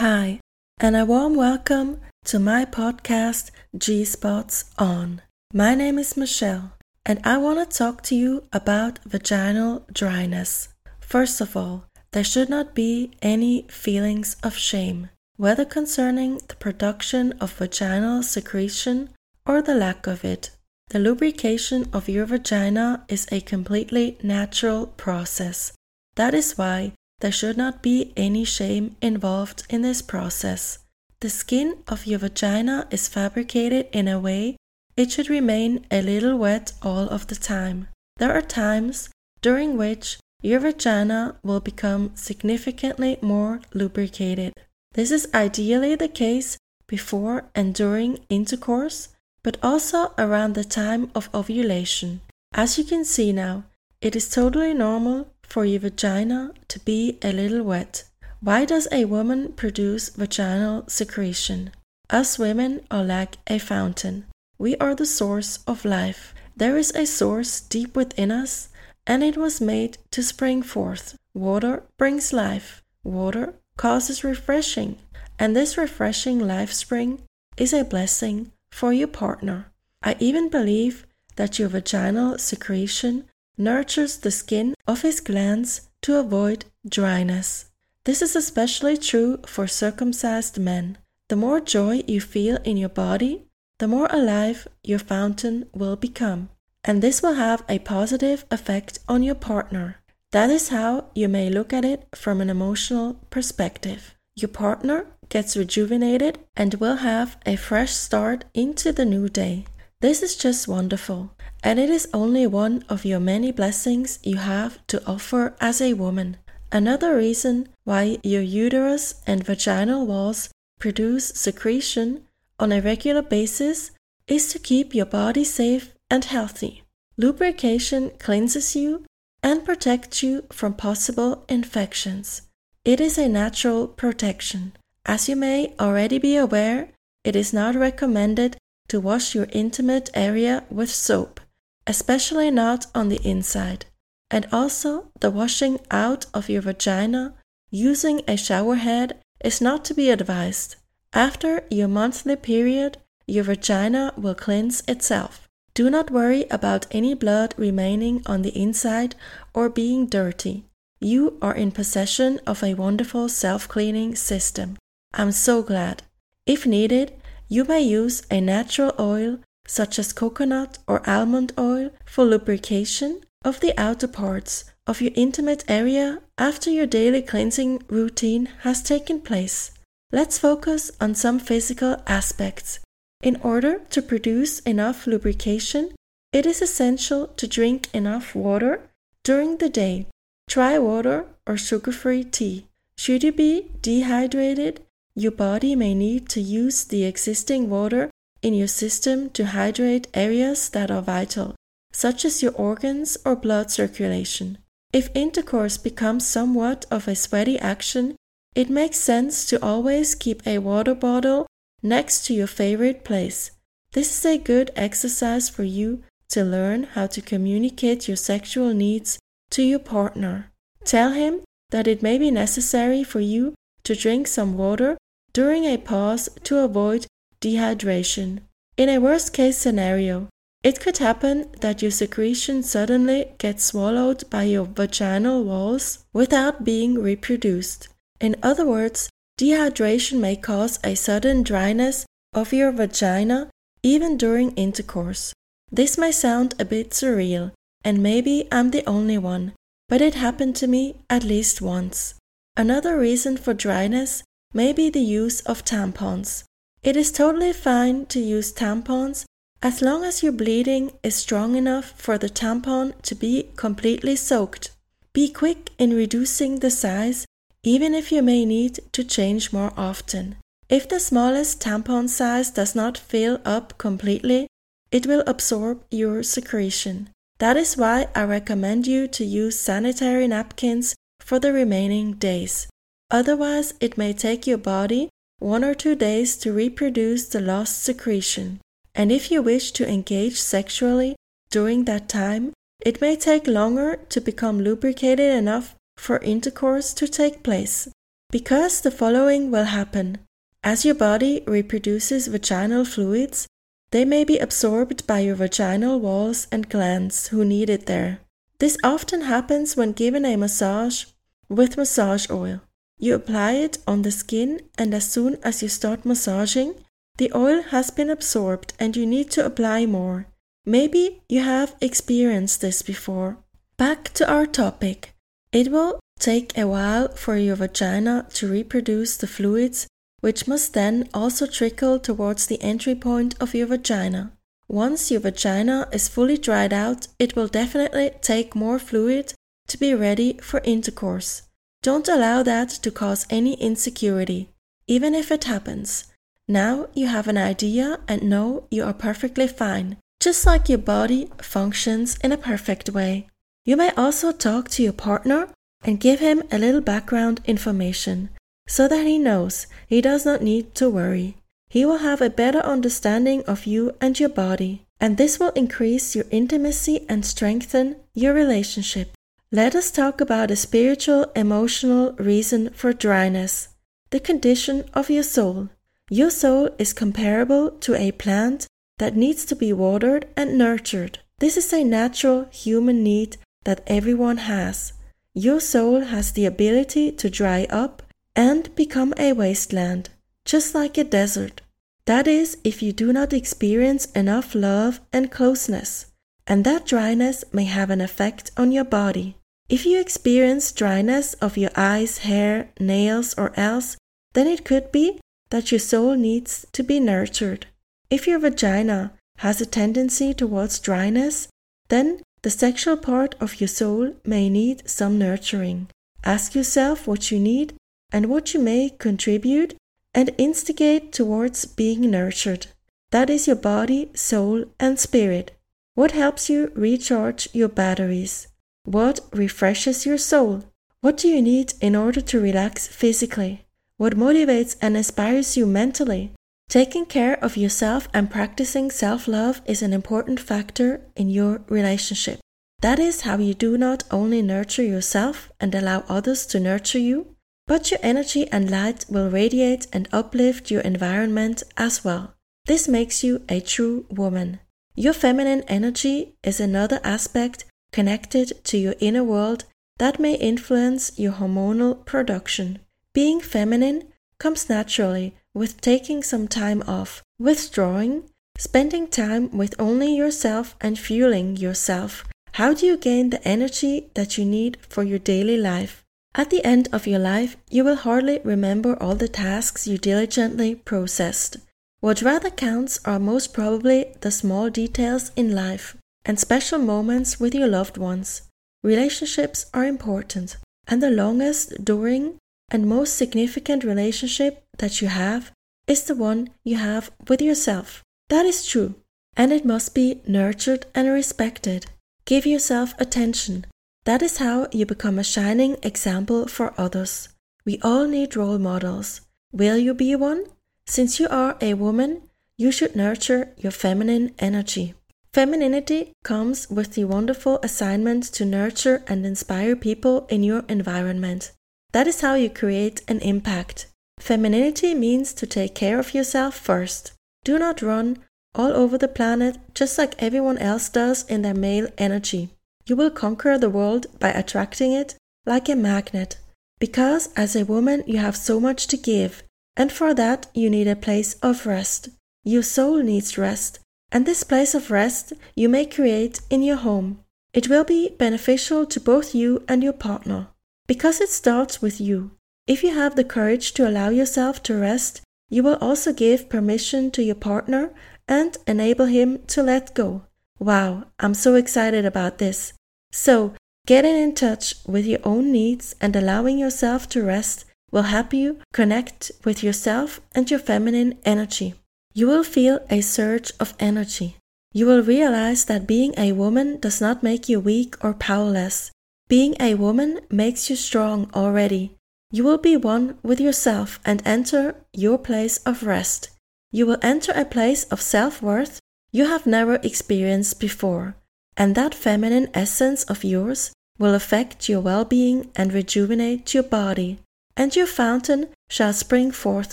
Hi, and a warm welcome to my podcast G Spots On. My name is Michelle, and I want to talk to you about vaginal dryness. First of all, there should not be any feelings of shame, whether concerning the production of vaginal secretion or the lack of it. The lubrication of your vagina is a completely natural process. That is why there should not be any shame involved in this process. The skin of your vagina is fabricated in a way it should remain a little wet all of the time. There are times during which your vagina will become significantly more lubricated. This is ideally the case before and during intercourse, but also around the time of ovulation. As you can see now, it is totally normal for your vagina to be a little wet. Why does a woman produce vaginal secretion? Us women are like a fountain. We are the source of life. There is a source deep within us, and it was made to spring forth. Water brings life. Water causes refreshing, and this refreshing life spring is a blessing for your partner. I even believe that your vaginal secretion nurtures the skin of his glans to avoid dryness. This is especially true for circumcised men. The more joy you feel in your body, the more alive your fountain will become. And this will have a positive effect on your partner. That is how you may look at it from an emotional perspective. Your partner gets rejuvenated and will have a fresh start into the new day. This is just wonderful, and it is only one of your many blessings you have to offer as a woman. Another reason why your uterus and vaginal walls produce secretion on a regular basis is to keep your body safe and healthy. Lubrication cleanses you and protects you from possible infections. It is a natural protection. As you may already be aware, it is not recommended to wash your intimate area with soap, especially not on the inside. And also, the washing out of your vagina using a shower head is not to be advised. After your monthly period, your vagina will cleanse itself. Do not worry about any blood remaining on the inside or being dirty. You are in possession of a wonderful self cleaning system. I'm so glad. If needed, you may use a natural oil such as coconut or almond oil for lubrication of the outer parts of your intimate area after your daily cleansing routine has taken place. Let's focus on some physical aspects. In order to produce enough lubrication, it is essential to drink enough water during the day. Try water or sugar free tea. Should you be dehydrated, your body may need to use the existing water in your system to hydrate areas that are vital, such as your organs or blood circulation. If intercourse becomes somewhat of a sweaty action, it makes sense to always keep a water bottle next to your favorite place. This is a good exercise for you to learn how to communicate your sexual needs to your partner. Tell him that it may be necessary for you to drink some water during a pause to avoid dehydration. In a worst case scenario, it could happen that your secretion suddenly gets swallowed by your vaginal walls without being reproduced. In other words, dehydration may cause a sudden dryness of your vagina even during intercourse. This may sound a bit surreal, and maybe I'm the only one, but it happened to me at least once. Another reason for dryness may be the use of tampons. It is totally fine to use tampons as long as your bleeding is strong enough for the tampon to be completely soaked. Be quick in reducing the size, even if you may need to change more often. If the smallest tampon size does not fill up completely, it will absorb your secretion. That is why I recommend you to use sanitary napkins for the remaining days. Otherwise, it may take your body one or two days to reproduce the lost secretion. And if you wish to engage sexually during that time, it may take longer to become lubricated enough for intercourse to take place. Because the following will happen. As your body reproduces vaginal fluids, they may be absorbed by your vaginal walls and glands who need it there. This often happens when given a massage with massage oil. You apply it on the skin, and as soon as you start massaging, the oil has been absorbed and you need to apply more. Maybe you have experienced this before. Back to our topic. It will take a while for your vagina to reproduce the fluids which must then also trickle towards the entry point of your vagina. Once your vagina is fully dried out, it will definitely take more fluid to be ready for intercourse. Don't allow that to cause any insecurity, even if it happens. Now you have an idea and know you are perfectly fine, just like your body functions in a perfect way. You may also talk to your partner and give him a little background information so that he knows he does not need to worry. He will have a better understanding of you and your body, and this will increase your intimacy and strengthen your relationship. Let us talk about a spiritual, emotional reason for dryness the condition of your soul. Your soul is comparable to a plant that needs to be watered and nurtured. This is a natural human need that everyone has. Your soul has the ability to dry up and become a wasteland, just like a desert. That is, if you do not experience enough love and closeness, and that dryness may have an effect on your body. If you experience dryness of your eyes, hair, nails, or else, then it could be that your soul needs to be nurtured. If your vagina has a tendency towards dryness, then the sexual part of your soul may need some nurturing. Ask yourself what you need and what you may contribute and instigate towards being nurtured. That is your body, soul, and spirit. What helps you recharge your batteries? What refreshes your soul? What do you need in order to relax physically? What motivates and inspires you mentally? Taking care of yourself and practicing self love is an important factor in your relationship. That is how you do not only nurture yourself and allow others to nurture you, but your energy and light will radiate and uplift your environment as well. This makes you a true woman. Your feminine energy is another aspect connected to your inner world that may influence your hormonal production. Being feminine comes naturally with taking some time off, withdrawing, spending time with only yourself and fueling yourself. How do you gain the energy that you need for your daily life? At the end of your life, you will hardly remember all the tasks you diligently processed. What rather counts are most probably the small details in life and special moments with your loved ones. Relationships are important, and the longest during and most significant relationship that you have is the one you have with yourself. That is true, and it must be nurtured and respected. Give yourself attention, that is how you become a shining example for others. We all need role models. Will you be one? Since you are a woman, you should nurture your feminine energy. Femininity comes with the wonderful assignment to nurture and inspire people in your environment. That is how you create an impact. Femininity means to take care of yourself first. Do not run all over the planet just like everyone else does in their male energy. You will conquer the world by attracting it like a magnet. Because as a woman, you have so much to give, and for that, you need a place of rest. Your soul needs rest, and this place of rest you may create in your home. It will be beneficial to both you and your partner, because it starts with you. If you have the courage to allow yourself to rest, you will also give permission to your partner and enable him to let go. Wow, I'm so excited about this. So, getting in touch with your own needs and allowing yourself to rest will help you connect with yourself and your feminine energy. You will feel a surge of energy. You will realize that being a woman does not make you weak or powerless. Being a woman makes you strong already. You will be one with yourself and enter your place of rest. You will enter a place of self worth you have never experienced before and that feminine essence of yours will affect your well being and rejuvenate your body. and your fountain shall spring forth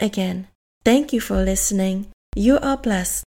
again. Thank you for listening. You are blessed.